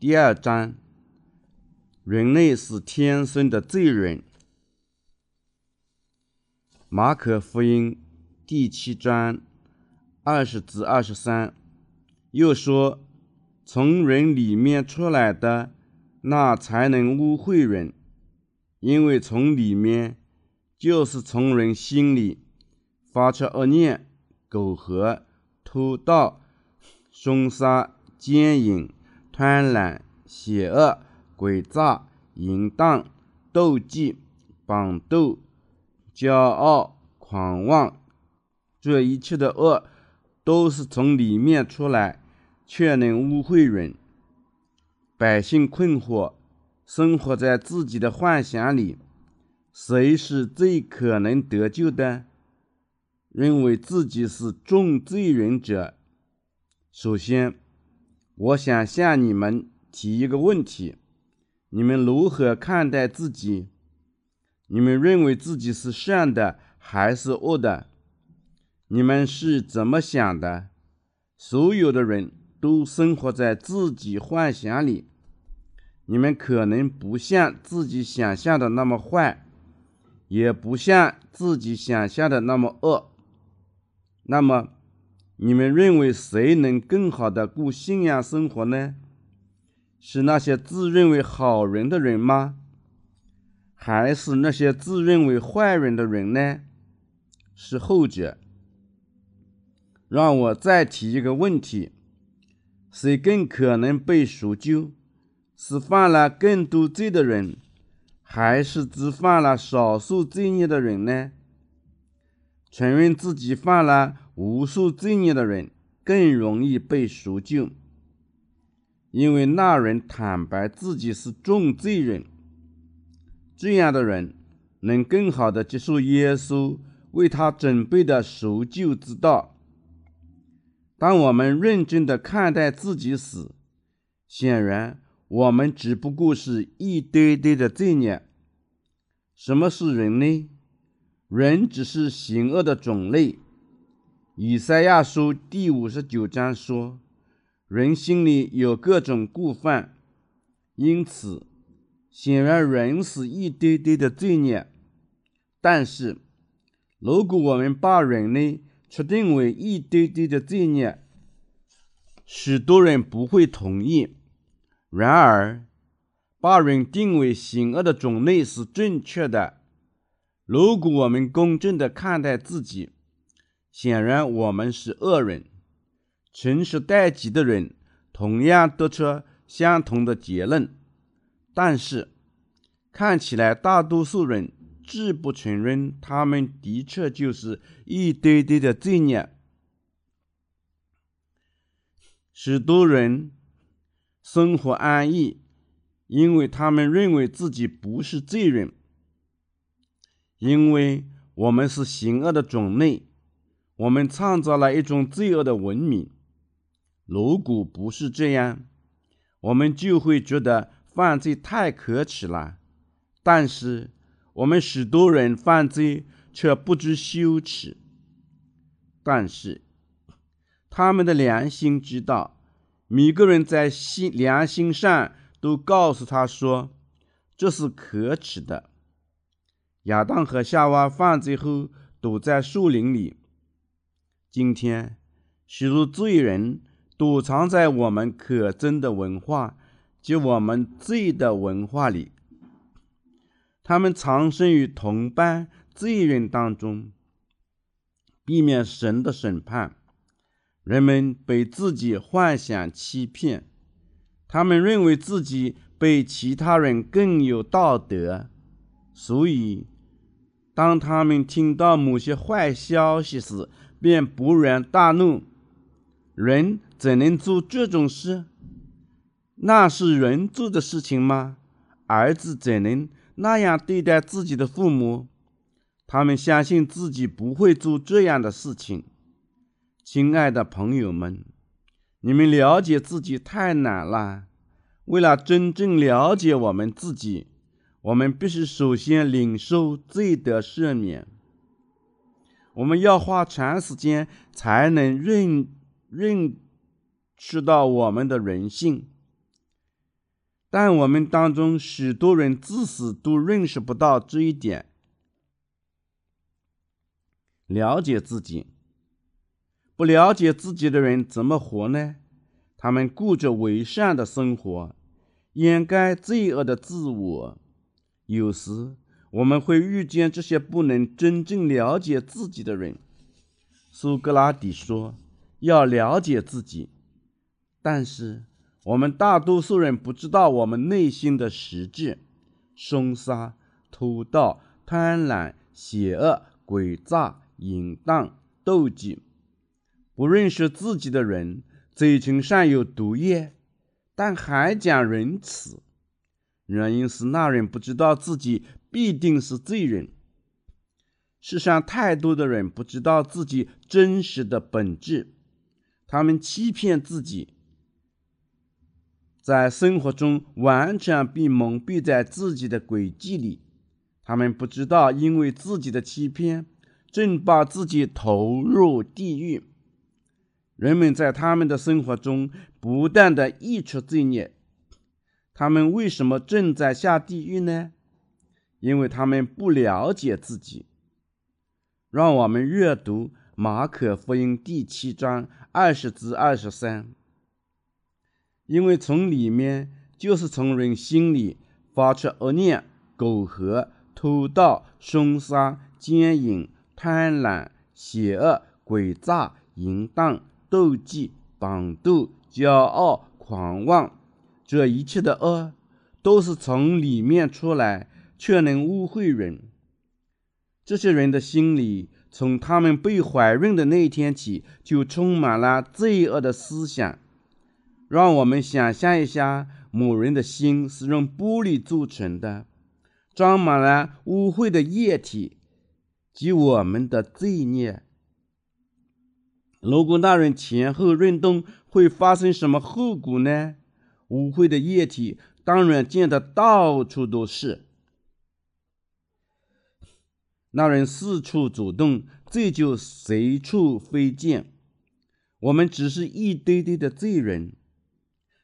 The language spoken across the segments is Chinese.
第二章：人类是天生的罪人。马可福音第七章二十至二十三，又说：“从人里面出来的，那才能污秽人，因为从里面，就是从人心里发出恶念、苟合、偷盗、凶杀、奸淫、贪婪、邪恶、诡诈、淫荡、妒忌、绑斗。”骄傲、狂妄，这一切的恶，都是从里面出来，却能污秽人。百姓困惑，生活在自己的幻想里。谁是最可能得救的？认为自己是重罪人者。首先，我想向你们提一个问题：你们如何看待自己？你们认为自己是善的还是恶的？你们是怎么想的？所有的人都生活在自己幻想里。你们可能不像自己想象的那么坏，也不像自己想象的那么恶。那么，你们认为谁能更好的过信仰生活呢？是那些自认为好人的人吗？还是那些自认为坏人的人呢？是后者。让我再提一个问题：谁更可能被赎救？是犯了更多罪的人，还是只犯了少数罪孽的人呢？承认自己犯了无数罪孽的人更容易被赎救，因为那人坦白自己是重罪人。这样的人能更好的接受耶稣为他准备的赎救之道。当我们认真的看待自己时，显然我们只不过是一堆堆的罪孽。什么是人呢？人只是行恶的种类。以赛亚书第五十九章说：“人心里有各种过犯，因此。”显然，人是一堆堆的罪孽。但是，如果我们把人类确定为一堆堆的罪孽，许多人不会同意。然而，把人定为险恶的种类是正确的。如果我们公正的看待自己，显然我们是恶人。诚实待己的人同样得出相同的结论。但是，看起来大多数人拒不承认，他们的确就是一堆堆的罪孽。许多人生活安逸，因为他们认为自己不是罪人。因为我们是行恶的种类，我们创造了一种罪恶的文明。如果不是这样，我们就会觉得。犯罪太可耻了，但是我们许多人犯罪却不知羞耻。但是他们的良心知道，每个人在心良心上都告诉他说这是可耻的。亚当和夏娃犯罪后躲在树林里。今天许多罪人躲藏在我们可憎的文化。就我们罪的文化里，他们藏身于同伴罪人当中，避免神的审判。人们被自己幻想欺骗，他们认为自己比其他人更有道德，所以当他们听到某些坏消息时，便勃然大怒。人怎能做这种事？那是人做的事情吗？儿子怎能那样对待自己的父母？他们相信自己不会做这样的事情。亲爱的朋友们，你们了解自己太难了。为了真正了解我们自己，我们必须首先领受罪的赦免。我们要花长时间才能认认识到我们的人性。但我们当中许多人自死都认识不到这一点。了解自己，不了解自己的人怎么活呢？他们过着伪善的生活，掩盖罪恶的自我。有时我们会遇见这些不能真正了解自己的人。苏格拉底说：“要了解自己。”但是。我们大多数人不知道我们内心的实质：凶杀、偷盗、贪婪、邪恶、诡诈、淫荡、妒忌。不认识自己的人，嘴唇上有毒液，但还讲仁慈。原因是那人不知道自己必定是罪人。世上太多的人不知道自己真实的本质，他们欺骗自己。在生活中完全被蒙蔽在自己的诡计里，他们不知道，因为自己的欺骗，正把自己投入地狱。人们在他们的生活中不断的溢出罪孽，他们为什么正在下地狱呢？因为他们不了解自己。让我们阅读马可福音第七章二十至二十三。因为从里面就是从人心里发出恶念、苟合、偷盗、凶杀、奸淫、贪婪、邪恶、诡诈、淫荡、妒忌、绑斗、骄傲、狂妄，这一切的恶，都是从里面出来，却能污秽人。这些人的心里，从他们被怀孕的那一天起，就充满了罪恶的思想。让我们想象一下，某人的心是用玻璃做成的，装满了污秽的液体及我们的罪孽。如果那人前后运动，会发生什么后果呢？污秽的液体当然溅得到处都是。那人四处走动，这就随处飞溅。我们只是一堆堆的罪人。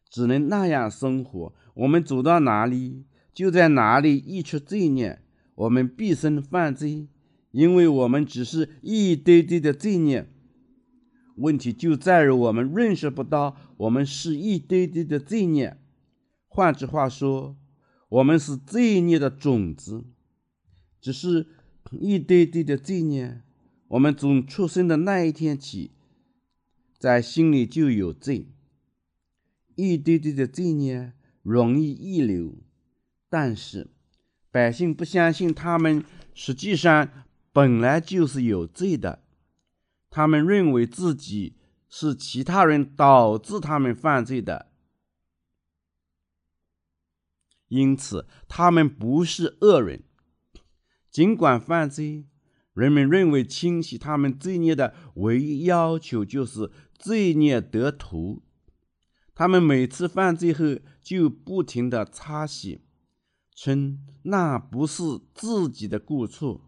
只能那样生活。我们走到哪里，就在哪里溢出罪孽。我们毕生犯罪，因为我们只是一堆堆的罪孽。问题就在于我们认识不到我们是一堆堆的罪孽。换句话说，我们是罪孽的种子，只是一堆堆的罪孽。我们从出生的那一天起，在心里就有罪。一堆堆的罪孽容易溢流，但是百姓不相信他们实际上本来就是有罪的，他们认为自己是其他人导致他们犯罪的，因此他们不是恶人。尽管犯罪，人们认为清洗他们罪孽的唯一要求就是罪孽得涂。他们每次犯罪后就不停地擦洗，称那不是自己的过错，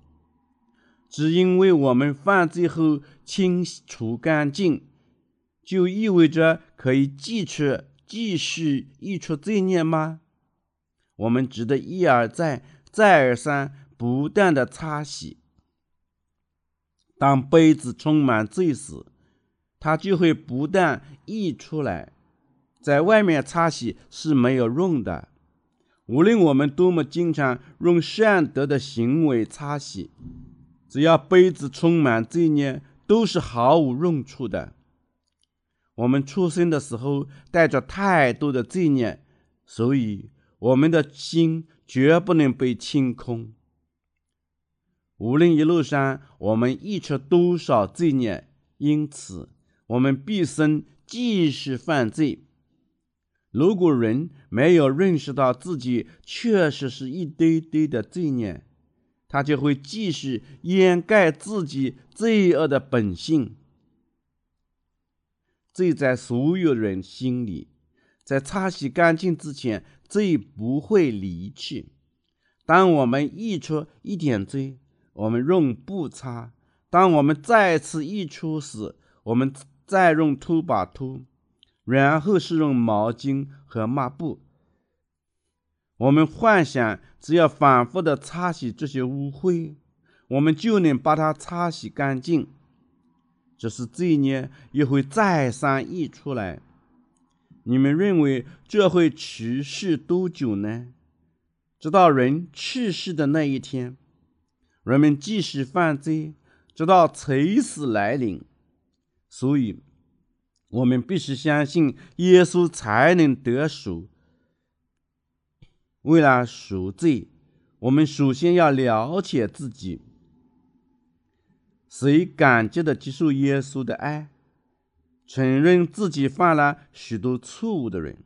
只因为我们犯罪后清除干净，就意味着可以继续继续溢出罪孽吗？我们值得一而再、再而三、不断的擦洗。当杯子充满罪时，它就会不断溢出来。在外面擦洗是没有用的，无论我们多么经常用善德的行为擦洗，只要杯子充满罪孽，都是毫无用处的。我们出生的时候带着太多的罪孽，所以我们的心绝不能被清空。无论一路上我们溢出多少罪孽，因此我们毕生继续犯罪。如果人没有认识到自己确实是一堆堆的罪孽，他就会继续掩盖自己罪恶的本性。罪在所有人心里，在擦洗干净之前，罪不会离去。当我们溢出一点罪，我们用布擦；当我们再次溢出时，我们再用拖把拖。然后是用毛巾和抹布，我们幻想，只要反复的擦洗这些污秽，我们就能把它擦洗干净。只是罪孽又会再三溢出来。你们认为这会持续多久呢？直到人去世的那一天，人们继续犯罪，直到垂死来临。所以，我们必须相信耶稣才能得赎。为了赎罪，我们首先要了解自己。谁感激的接受耶稣的爱，承认自己犯了许多错误的人。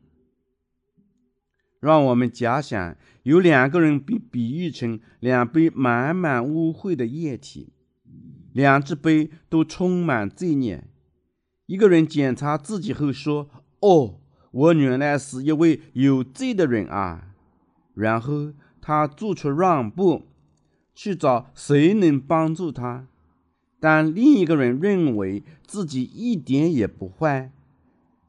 让我们假想有两个人被比喻成两杯满满污秽的液体，两只杯都充满罪孽。一个人检查自己后说：“哦，我原来是一位有罪的人啊。”然后他做出让步，去找谁能帮助他。但另一个人认为自己一点也不坏，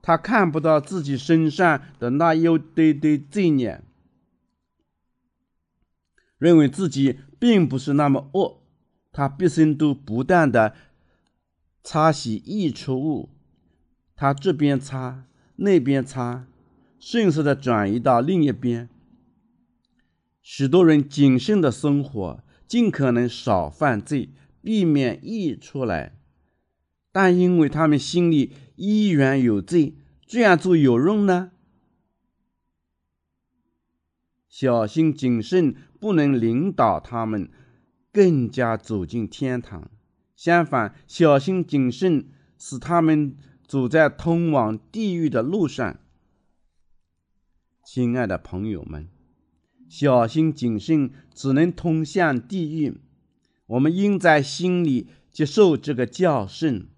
他看不到自己身上的那一堆堆罪孽，认为自己并不是那么恶。他毕生都不断的擦洗溢出物，他这边擦，那边擦，迅速的转移到另一边。许多人谨慎的生活，尽可能少犯罪，避免溢出来。但因为他们心里依然有罪，这样做有用呢？小心谨慎不能领导他们更加走进天堂，相反，小心谨慎使他们走在通往地狱的路上。亲爱的朋友们。小心谨慎，只能通向地狱。我们应在心里接受这个教训。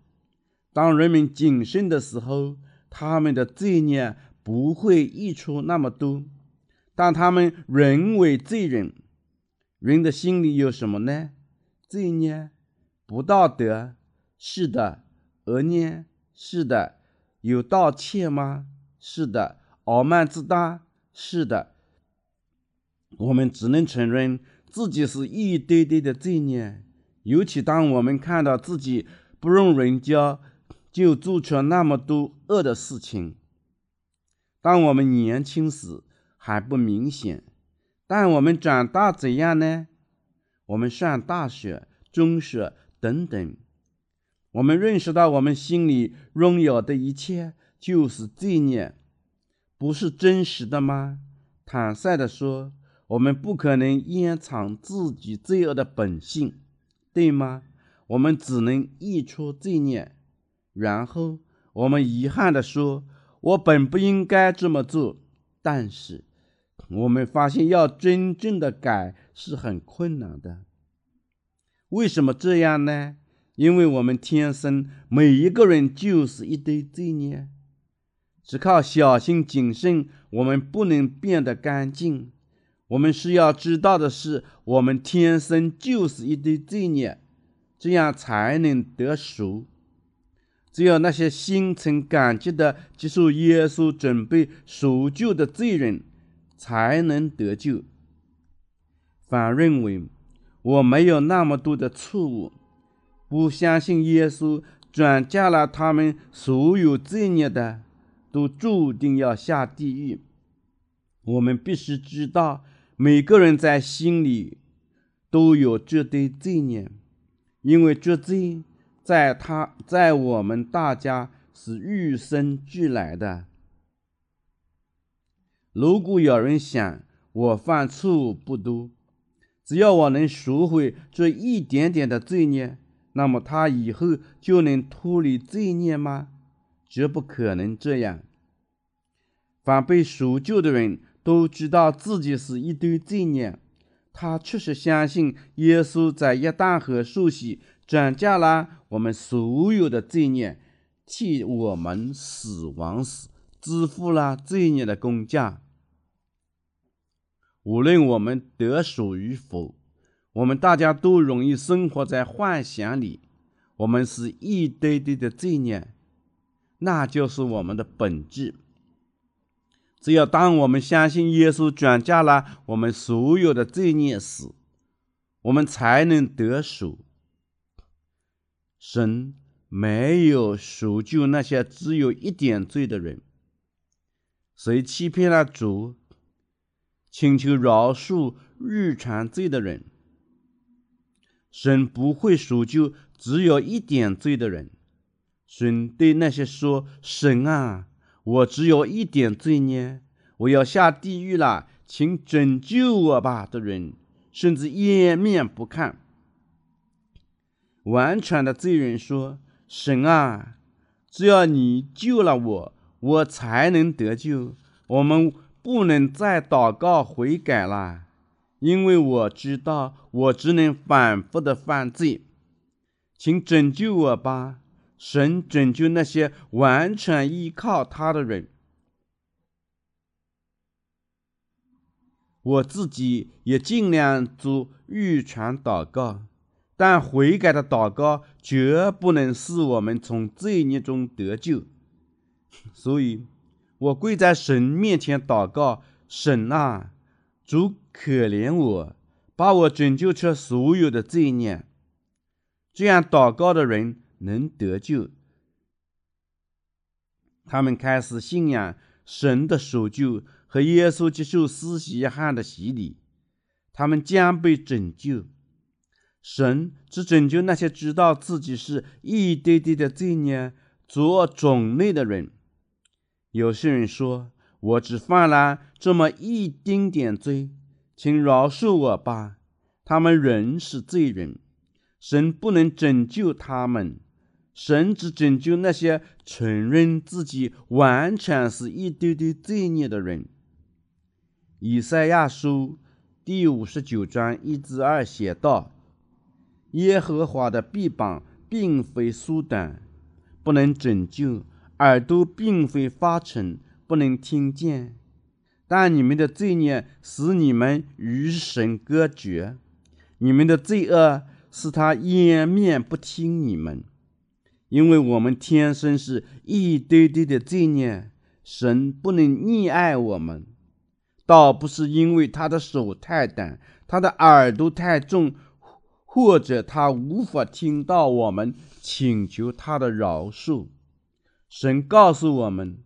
当人们谨慎的时候，他们的罪孽不会溢出那么多。但他们人为罪人，人的心里有什么呢？罪孽、不道德，是的；恶念，是的；有盗窃吗？是的；傲慢自大，是的。我们只能承认自己是一堆堆的罪孽，尤其当我们看到自己不容人家就做出那么多恶的事情。当我们年轻时还不明显，但我们长大怎样呢？我们上大学、中学等等，我们认识到我们心里拥有的一切就是罪孽，不是真实的吗？坦率地说。我们不可能掩藏自己罪恶的本性，对吗？我们只能溢出罪孽，然后我们遗憾地说：“我本不应该这么做。”但是，我们发现要真正的改是很困难的。为什么这样呢？因为我们天生每一个人就是一堆罪孽，只靠小心谨慎，我们不能变得干净。我们需要知道的是，我们天生就是一堆罪孽，这样才能得赎。只有那些心存感激的接受耶稣准备赎救的罪人，才能得救。反认为我没有那么多的错误，不相信耶稣转嫁了他们所有罪孽的，都注定要下地狱。我们必须知道。每个人在心里都有这堆罪孽，因为这罪在他，在我们大家是与生俱来的。如果有人想我犯错误不多，只要我能赎回这一点点的罪孽，那么他以后就能脱离罪孽吗？绝不可能这样。凡被赎救的人。都知道自己是一堆罪孽，他确实相信耶稣在一旦河受洗，转嫁了我们所有的罪孽，替我们死亡时支付了罪孽的工价。无论我们得赎与否，我们大家都容易生活在幻想里，我们是一堆堆的罪孽，那就是我们的本质。只要当我们相信耶稣转嫁了我们所有的罪孽时，我们才能得赎。神没有赎救那些只有一点罪的人。谁欺骗了主，请求饶恕日常罪的人，神不会赎救只有一点罪的人。神对那些说：“神啊。”我只有一点罪孽，我要下地狱了，请拯救我吧！的人甚至掩面不看。完全的罪人说：“神啊，只要你救了我，我才能得救。我们不能再祷告悔改了，因为我知道我只能反复的犯罪，请拯救我吧。”神拯救那些完全依靠他的人，我自己也尽量做预传祷告，但悔改的祷告绝不能使我们从罪孽中得救。所以，我跪在神面前祷告：神啊，主可怜我，把我拯救出所有的罪孽。这样祷告的人。能得救，他们开始信仰神的守救和耶稣接受施洗汉的洗礼，他们将被拯救。神只拯救那些知道自己是一堆堆的罪孽做种类的人。有些人说：“我只犯了这么一丁点罪，请饶恕我吧。”他们仍是罪人，神不能拯救他们。神只拯救那些承认自己完全是一堆堆罪孽的人。以赛亚书第五十九章一至二写道：“耶和华的臂膀并非缩短，不能拯救；耳朵并非发沉，不能听见。但你们的罪孽使你们与神隔绝，你们的罪恶使他掩面不听你们。”因为我们天生是一堆堆的罪孽，神不能溺爱我们，倒不是因为他的手太短，他的耳朵太重，或者他无法听到我们请求他的饶恕。神告诉我们：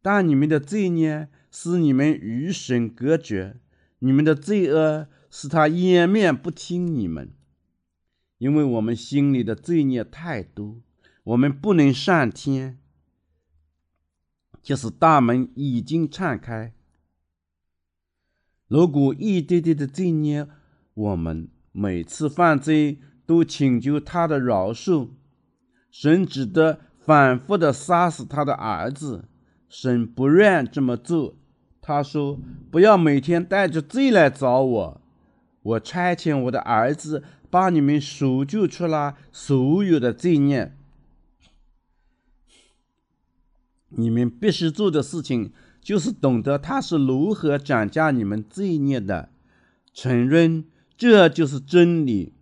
但你们的罪孽使你们与神隔绝，你们的罪恶使他掩面不听你们，因为我们心里的罪孽太多。我们不能上天，就是大门已经敞开。如果一点点的罪孽，我们每次犯罪都请求他的饶恕，神只得反复的杀死他的儿子。神不愿这么做，他说：“不要每天带着罪来找我，我差遣我的儿子把你们赎救出来所有的罪孽。”你们必须做的事情，就是懂得他是如何涨价你们罪孽的，承认这就是真理，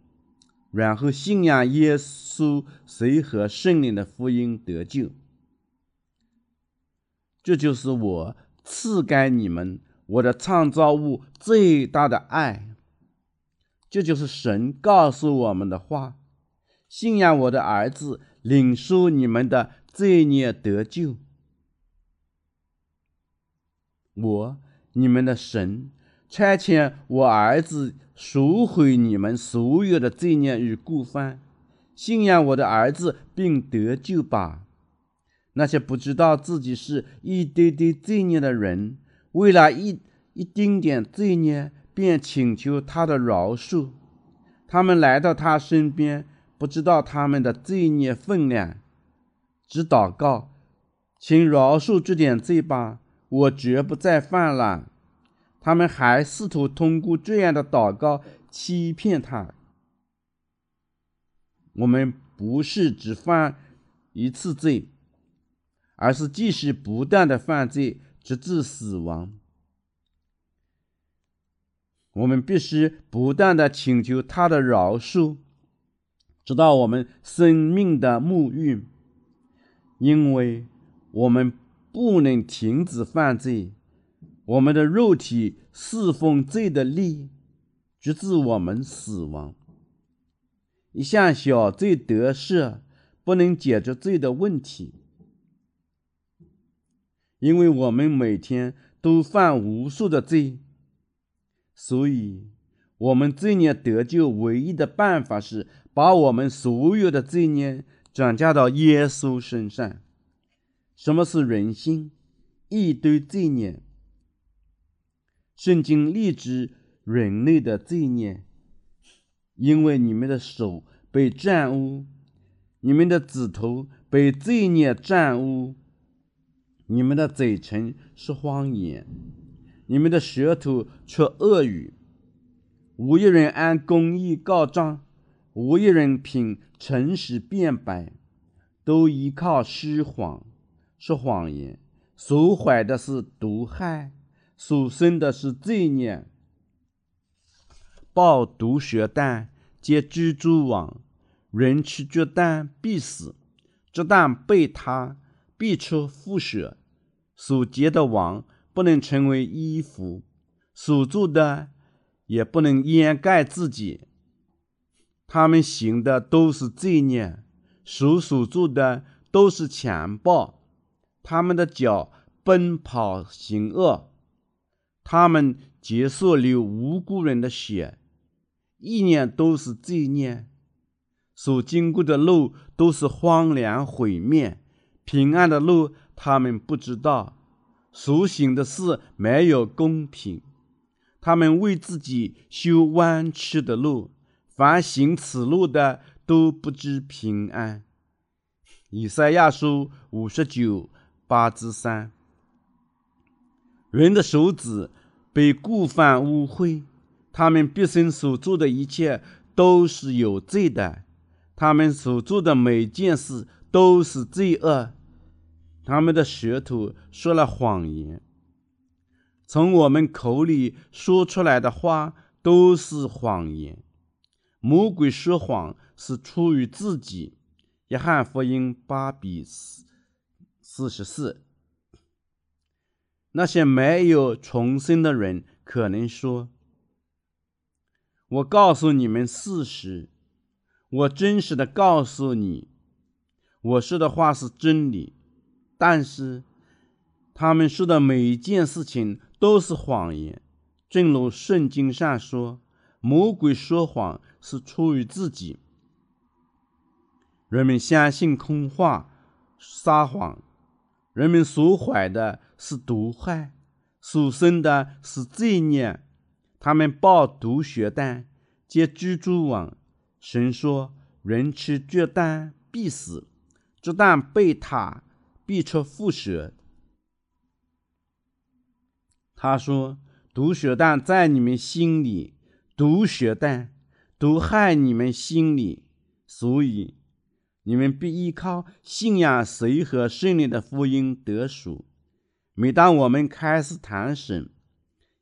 然后信仰耶稣，随和圣灵的福音得救。这就是我赐给你们我的创造物最大的爱。这就是神告诉我们的话：信仰我的儿子，领受你们的罪孽得救。我，你们的神，差遣我儿子赎回你们所有的罪孽与过犯，信仰我的儿子并得救吧。那些不知道自己是一堆堆罪孽的人，为了一一丁点罪孽，便请求他的饶恕。他们来到他身边，不知道他们的罪孽分量，只祷告，请饶恕这点罪吧。我绝不再犯了。他们还试图通过这样的祷告欺骗他。我们不是只犯一次罪，而是继续不断的犯罪，直至死亡。我们必须不断的请求他的饶恕，直到我们生命的沐浴，因为我们。不能停止犯罪，我们的肉体侍奉罪的力，直至我们死亡。一项小罪得赦，不能解决罪的问题，因为我们每天都犯无数的罪，所以，我们罪孽得救唯一的办法是把我们所有的罪孽转嫁到耶稣身上。什么是人心？一堆罪孽。圣经立志人类的罪孽，因为你们的手被玷污，你们的指头被罪孽玷污，你们的嘴唇是谎言，你们的舌头出恶语，无一人按公义告状，无一人凭诚实辩白，都依靠虚谎，说谎言，所怀的是毒害。所生的是罪孽，抱毒蛇蛋，皆蜘蛛网。人吃绝蛋必死，这蛋被他必出腹血。所结的网不能成为衣服，所做的也不能掩盖自己。他们行的都是罪孽，手所做的都是强暴。他们的脚奔跑行恶。他们结束流无辜人的血，一念都是罪孽，所经过的路都是荒凉毁灭，平安的路他们不知道，所行的事没有公平，他们为自己修弯曲的路，凡行此路的都不知平安。以赛亚书五十九八至三，人的手指。被故犯污秽，他们毕生所做的一切都是有罪的，他们所做的每件事都是罪恶，他们的舌头说了谎言，从我们口里说出来的话都是谎言。魔鬼说谎是出于自己。约翰福音八比四四十四。那些没有重生的人可能说：“我告诉你们事实，我真实的告诉你，我说的话是真理。”但是，他们说的每一件事情都是谎言。正如圣经上说：“魔鬼说谎是出于自己。”人们相信空话，撒谎。人们所怀的是毒害，所生的是罪孽。他们抱毒血蛋，结蜘蛛网。神说：“人吃这蛋必死，这蛋被他必出腹蛇。”他说：“毒血蛋在你们心里，毒血蛋毒害你们心里，所以。”你们必依靠信仰谁和圣灵的福音得赎。每当我们开始谈神，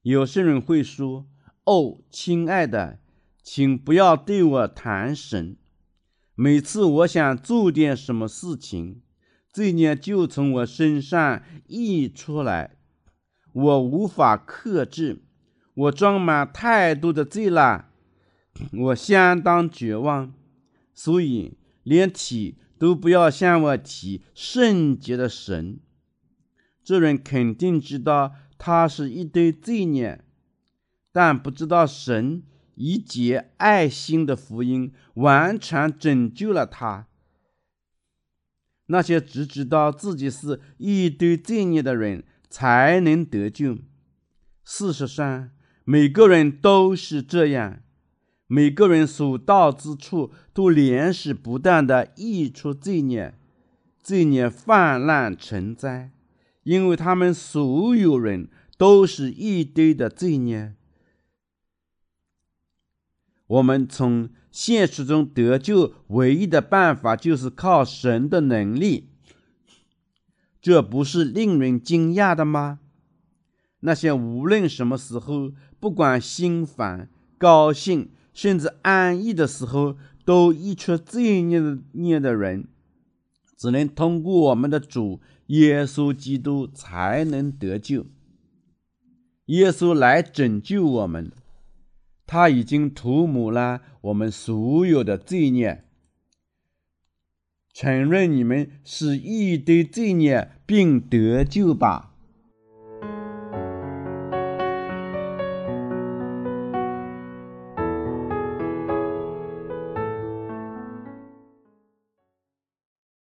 有些人会说：“哦，亲爱的，请不要对我谈神。每次我想做点什么事情，罪孽就从我身上溢出来，我无法克制，我装满太多的罪了，我相当绝望，所以。”连提都不要向我提圣洁的神，这人肯定知道他是一堆罪孽，但不知道神以结爱心的福音完全拯救了他。那些只知道自己是一堆罪孽的人才能得救。事实上，每个人都是这样。每个人所到之处都连续不断的溢出罪孽，罪孽泛滥成灾，因为他们所有人都是一堆的罪孽。我们从现实中得救唯一的办法就是靠神的能力，这不是令人惊讶的吗？那些无论什么时候，不管心烦、高兴。甚至安逸的时候，都一出罪孽的孽的人，只能通过我们的主耶稣基督才能得救。耶稣来拯救我们，他已经涂抹了我们所有的罪孽。承认你们是一堆罪孽，并得救吧。